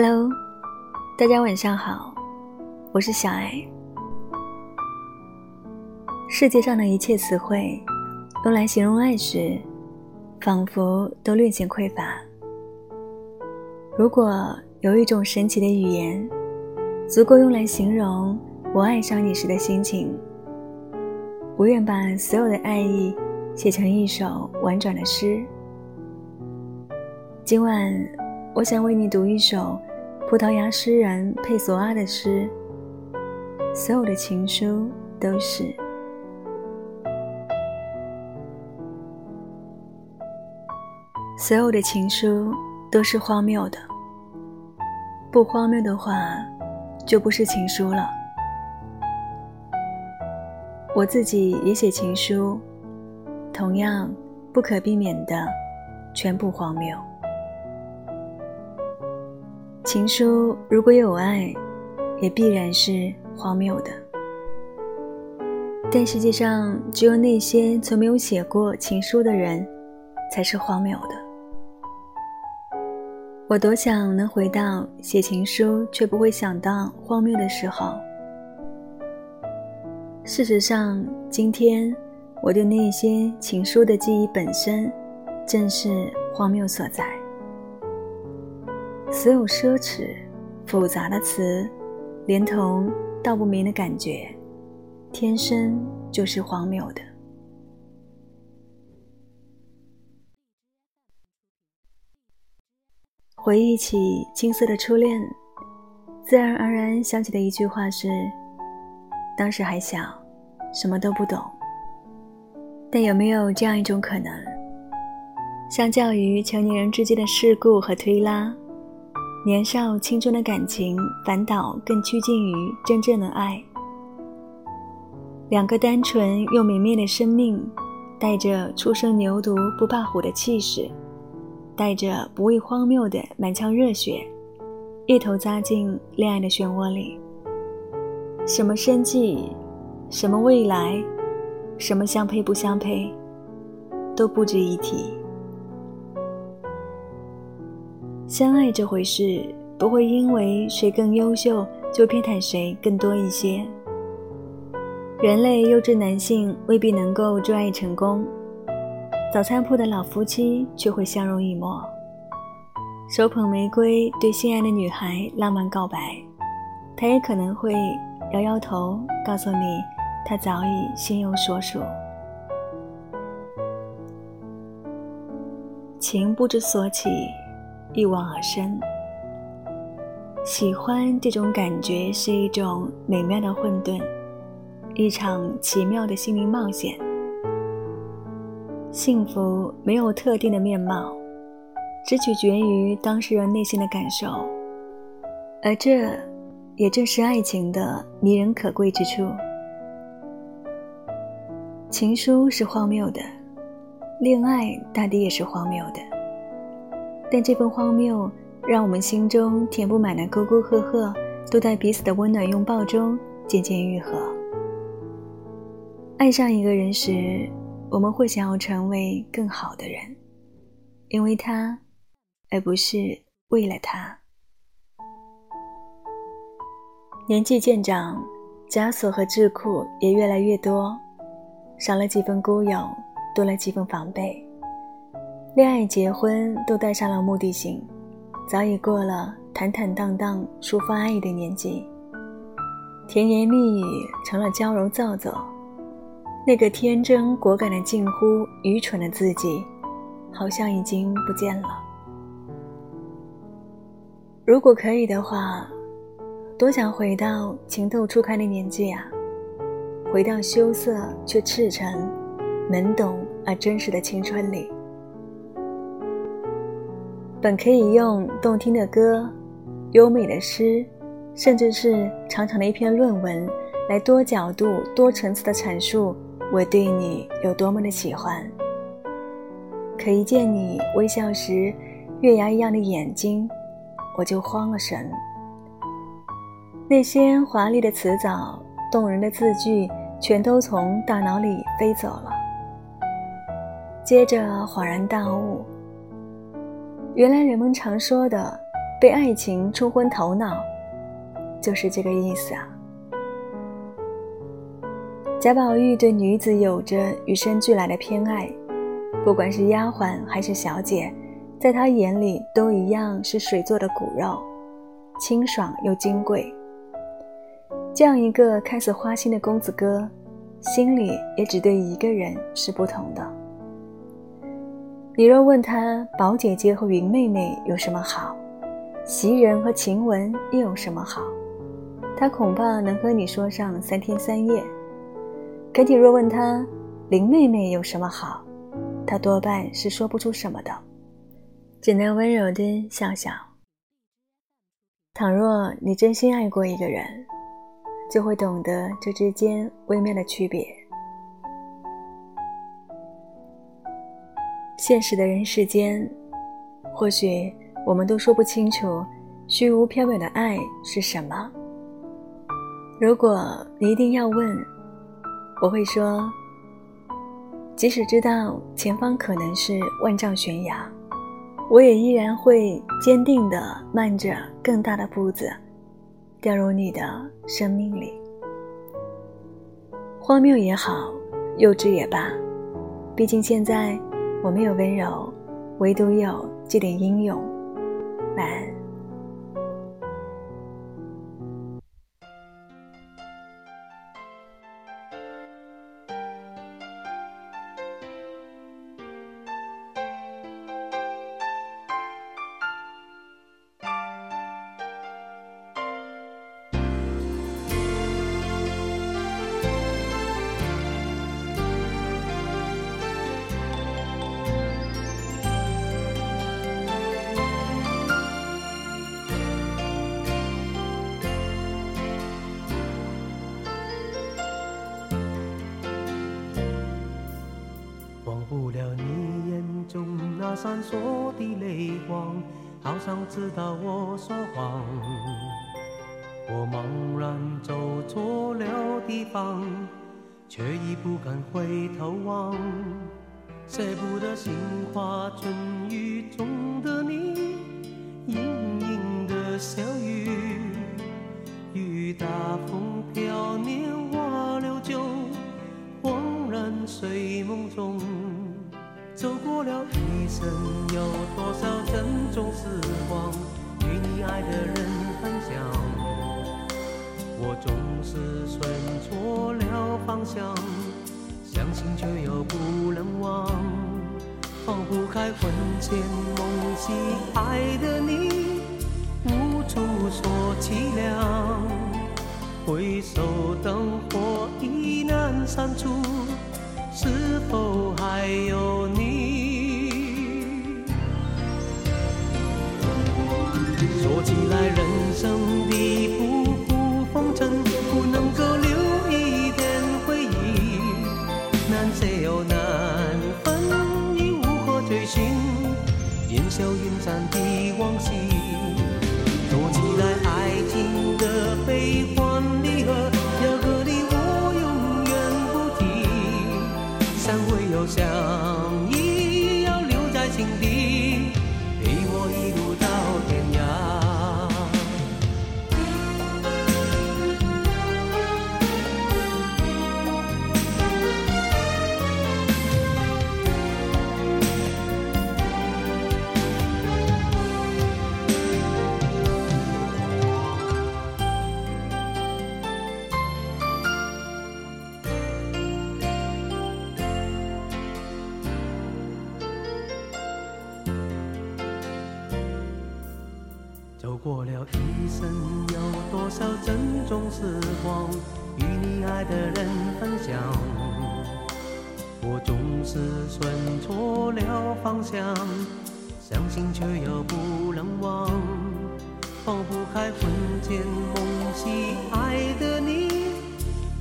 Hello，大家晚上好，我是小爱。世界上的一切词汇，用来形容爱时，仿佛都略显匮乏。如果有一种神奇的语言，足够用来形容我爱上你时的心情，我愿把所有的爱意写成一首婉转的诗。今晚，我想为你读一首葡萄牙诗人佩索阿的诗。所有的情书都是，所有的情书都是荒谬的。不荒谬的话，就不是情书了。我自己也写情书，同样不可避免的，全部荒谬。情书如果有爱，也必然是荒谬的。但世界上只有那些从没有写过情书的人，才是荒谬的。我多想能回到写情书却不会想到荒谬的时候。事实上，今天我对那些情书的记忆本身，正是荒谬所在。所有奢侈、复杂的词，连同道不明的感觉，天生就是荒谬的。回忆起青涩的初恋，自然而然想起的一句话是：当时还小，什么都不懂。但有没有这样一种可能，相较于成年人之间的事故和推拉？年少青春的感情，反倒更趋近于真正的爱。两个单纯又明灭的生命，带着初生牛犊不怕虎的气势，带着不畏荒谬的满腔热血，一头扎进恋爱的漩涡里。什么生计，什么未来，什么相配不相配，都不值一提。相爱这回事，不会因为谁更优秀就偏袒谁更多一些。人类优质男性未必能够专爱成功，早餐铺的老夫妻却会相濡以沫。手捧玫瑰对心爱的女孩浪漫告白，他也可能会摇摇头，告诉你他早已心有所属。情不知所起。一往而深，喜欢这种感觉是一种美妙的混沌，一场奇妙的心灵冒险。幸福没有特定的面貌，只取决于当事人内心的感受，而这也正是爱情的迷人可贵之处。情书是荒谬的，恋爱大抵也是荒谬的。但这份荒谬，让我们心中填不满的沟沟壑壑，都在彼此的温暖拥抱中渐渐愈合。爱上一个人时，我们会想要成为更好的人，因为他，而不是为了他。年纪渐长，枷锁和桎梏也越来越多，少了几分孤勇，多了几分防备。恋爱、结婚都带上了目的性，早已过了坦坦荡荡抒发爱意的年纪。甜言蜜语成了娇柔造作，那个天真果敢的近乎愚蠢的自己，好像已经不见了。如果可以的话，多想回到情窦初开的年纪啊，回到羞涩却赤诚、懵懂而真实的青春里。本可以用动听的歌、优美的诗，甚至是长长的一篇论文，来多角度、多层次的阐述我对你有多么的喜欢。可一见你微笑时月牙一样的眼睛，我就慌了神。那些华丽的词藻、动人的字句，全都从大脑里飞走了。接着恍然大悟。原来人们常说的被爱情冲昏头脑，就是这个意思啊。贾宝玉对女子有着与生俱来的偏爱，不管是丫鬟还是小姐，在他眼里都一样是水做的骨肉，清爽又金贵。这样一个看似花心的公子哥，心里也只对一个人是不同的。你若问他宝姐姐和云妹妹有什么好，袭人和晴雯又有什么好，他恐怕能和你说上三天三夜。可你若问他林妹妹有什么好，他多半是说不出什么的，只能温柔的笑笑。倘若你真心爱过一个人，就会懂得这之间微妙的区别。现实的人世间，或许我们都说不清楚虚无缥缈的爱是什么。如果你一定要问，我会说，即使知道前方可能是万丈悬崖，我也依然会坚定地迈着更大的步子，掉入你的生命里。荒谬也好，幼稚也罢，毕竟现在我没有温柔，唯独有这点英勇。晚安。忘不了你眼中那闪烁的泪光，好像知道我说谎。我茫然走错了地方，却已不敢回头望。舍不得杏花春雨中的你，向，相信却又不能忘，放不开魂牵梦系爱的你，无处说凄凉。回首灯火已难删除。是否还有你？说起来，人生的浮浮风尘，生，有多少珍重时光与你爱的人分享？我总是选错了方向，相信却又不能忘，放不开魂牵梦系爱的你，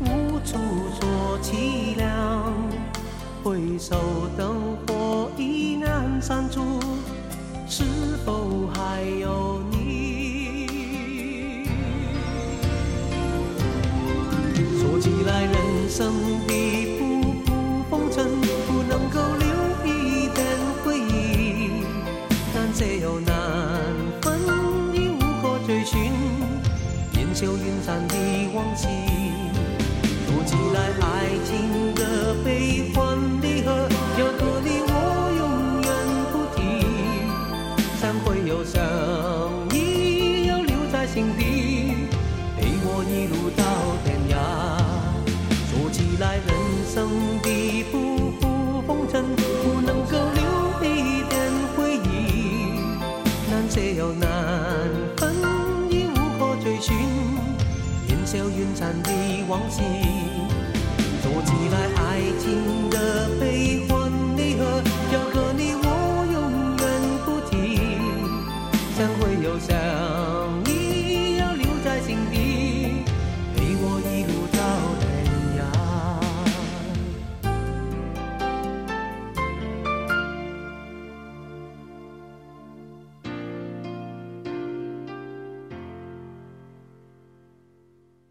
无处说凄凉。回首灯火已难删除，是否还有生的仆仆风尘，不能够留一点回忆，但这有难分，已无可追寻，烟消云散的往昔，读起来爱情的悲欢。来人生的不负风尘不能够留一点回忆难舍又难分已无可追寻烟消云散的往事做起来爱情的